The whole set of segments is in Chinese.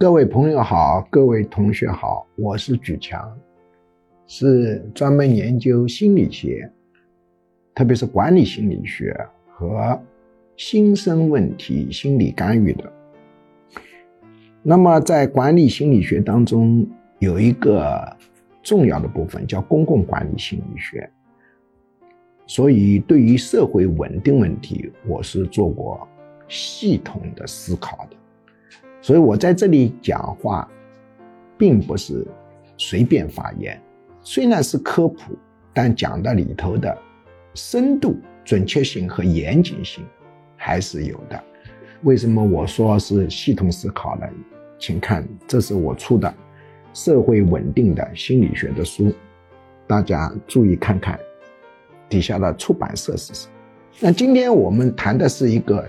各位朋友好，各位同学好，我是举强，是专门研究心理学，特别是管理心理学和新生问题心理干预的。那么在管理心理学当中，有一个重要的部分叫公共管理心理学。所以，对于社会稳定问题，我是做过系统的思考的。所以我在这里讲话，并不是随便发言。虽然是科普，但讲的里头的深度、准确性和严谨性还是有的。为什么我说是系统思考呢？请看，这是我出的《社会稳定的心理学》的书，大家注意看看。底下的出版社是什么？那今天我们谈的是一个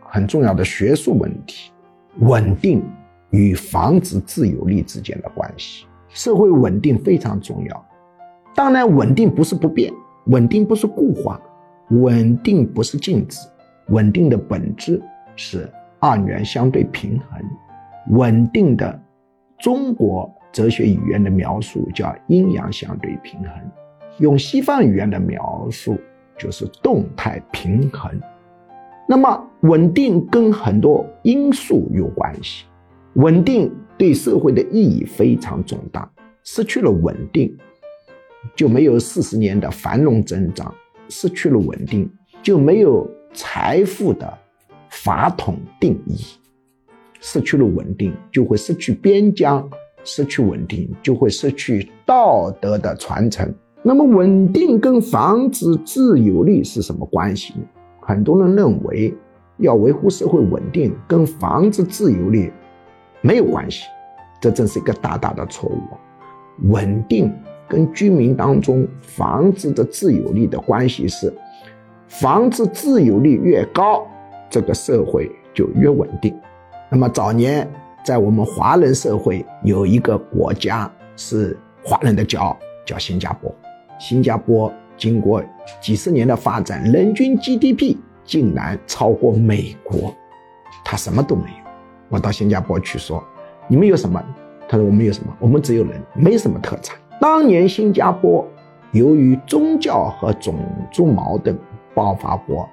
很重要的学术问题：稳定与防止自由力之间的关系。社会稳定非常重要，当然稳定不是不变，稳定不是固化，稳定不是静止，稳定的本质是二元相对平衡。稳定的中国哲学语言的描述叫阴阳相对平衡。用西方语言的描述，就是动态平衡。那么，稳定跟很多因素有关系。稳定对社会的意义非常重大。失去了稳定，就没有四十年的繁荣增长；失去了稳定，就没有财富的法统定义；失去了稳定，就会失去边疆；失去稳定，就会失去道德的传承。那么，稳定跟防止自由力是什么关系呢？很多人认为，要维护社会稳定跟房子自由力没有关系，这真是一个大大的错误。稳定跟居民当中房子的自由力的关系是，房子自由力越高，这个社会就越稳定。那么早年在我们华人社会有一个国家是华人的骄傲，叫新加坡。新加坡经过几十年的发展，人均 GDP 竟然超过美国。他什么都没有。我到新加坡去说：“你们有什么？”他说：“我们有什么？我们只有人，没什么特产。”当年新加坡由于宗教和种族矛盾爆发过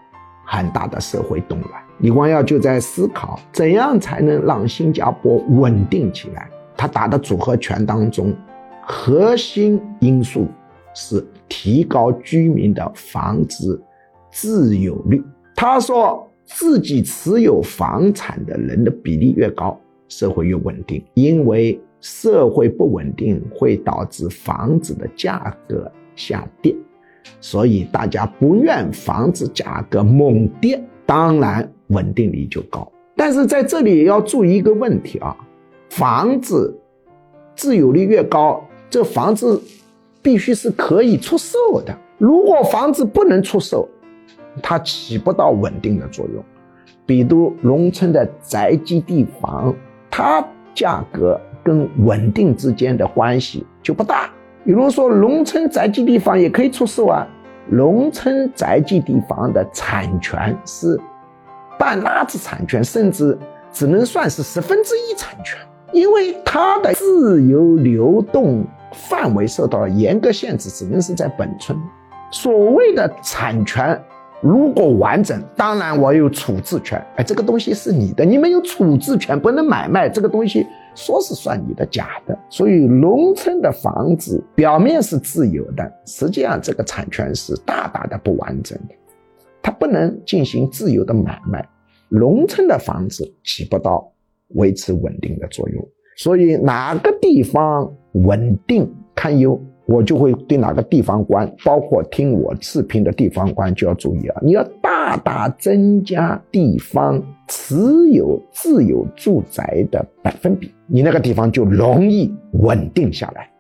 很大的社会动乱，李光耀就在思考怎样才能让新加坡稳定起来。他打的组合拳当中，核心因素。是提高居民的房子自有率。他说，自己持有房产的人的比例越高，社会越稳定。因为社会不稳定会导致房子的价格下跌，所以大家不愿房子价格猛跌，当然稳定率就高。但是在这里要注意一个问题啊，房子自有率越高，这房子。必须是可以出售的。如果房子不能出售，它起不到稳定的作用。比如农村的宅基地房，它价格跟稳定之间的关系就不大。比如说，农村宅基地房也可以出售啊。农村宅基地房的产权是半拉子产权，甚至只能算是十分之一产权，因为它的自由流动。范围受到严格限制，只能是在本村。所谓的产权如果完整，当然我有处置权。哎，这个东西是你的，你没有处置权，不能买卖这个东西，说是算你的，假的。所以，农村的房子表面是自由的，实际上这个产权是大大的不完整的，它不能进行自由的买卖。农村的房子起不到维持稳定的作用。所以哪个地方稳定堪忧，我就会对哪个地方官，包括听我视频的地方官就要注意啊！你要大大增加地方持有自有住宅的百分比，你那个地方就容易稳定下来。